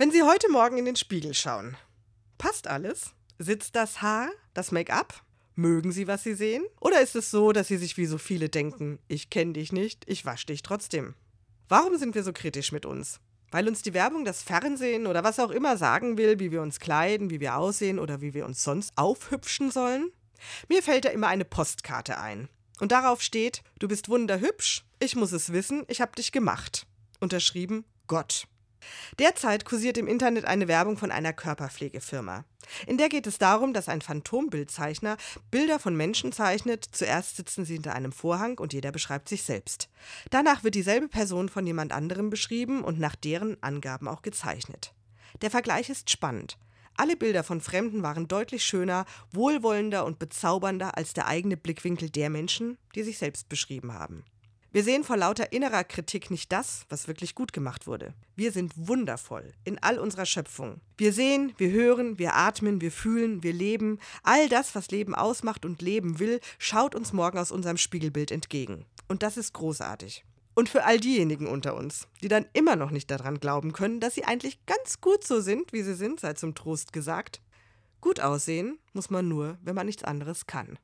Wenn Sie heute Morgen in den Spiegel schauen, passt alles? Sitzt das Haar, das Make-up? Mögen Sie, was Sie sehen? Oder ist es so, dass Sie sich wie so viele denken, ich kenne dich nicht, ich wasche dich trotzdem? Warum sind wir so kritisch mit uns? Weil uns die Werbung, das Fernsehen oder was auch immer sagen will, wie wir uns kleiden, wie wir aussehen oder wie wir uns sonst aufhübschen sollen? Mir fällt da immer eine Postkarte ein. Und darauf steht, du bist wunderhübsch, ich muss es wissen, ich hab dich gemacht. Unterschrieben Gott. Derzeit kursiert im Internet eine Werbung von einer Körperpflegefirma. In der geht es darum, dass ein Phantombildzeichner Bilder von Menschen zeichnet. Zuerst sitzen sie hinter einem Vorhang und jeder beschreibt sich selbst. Danach wird dieselbe Person von jemand anderem beschrieben und nach deren Angaben auch gezeichnet. Der Vergleich ist spannend. Alle Bilder von Fremden waren deutlich schöner, wohlwollender und bezaubernder als der eigene Blickwinkel der Menschen, die sich selbst beschrieben haben. Wir sehen vor lauter innerer Kritik nicht das, was wirklich gut gemacht wurde. Wir sind wundervoll in all unserer Schöpfung. Wir sehen, wir hören, wir atmen, wir fühlen, wir leben. All das, was Leben ausmacht und leben will, schaut uns morgen aus unserem Spiegelbild entgegen. Und das ist großartig. Und für all diejenigen unter uns, die dann immer noch nicht daran glauben können, dass sie eigentlich ganz gut so sind, wie sie sind, sei zum Trost gesagt. Gut aussehen muss man nur, wenn man nichts anderes kann.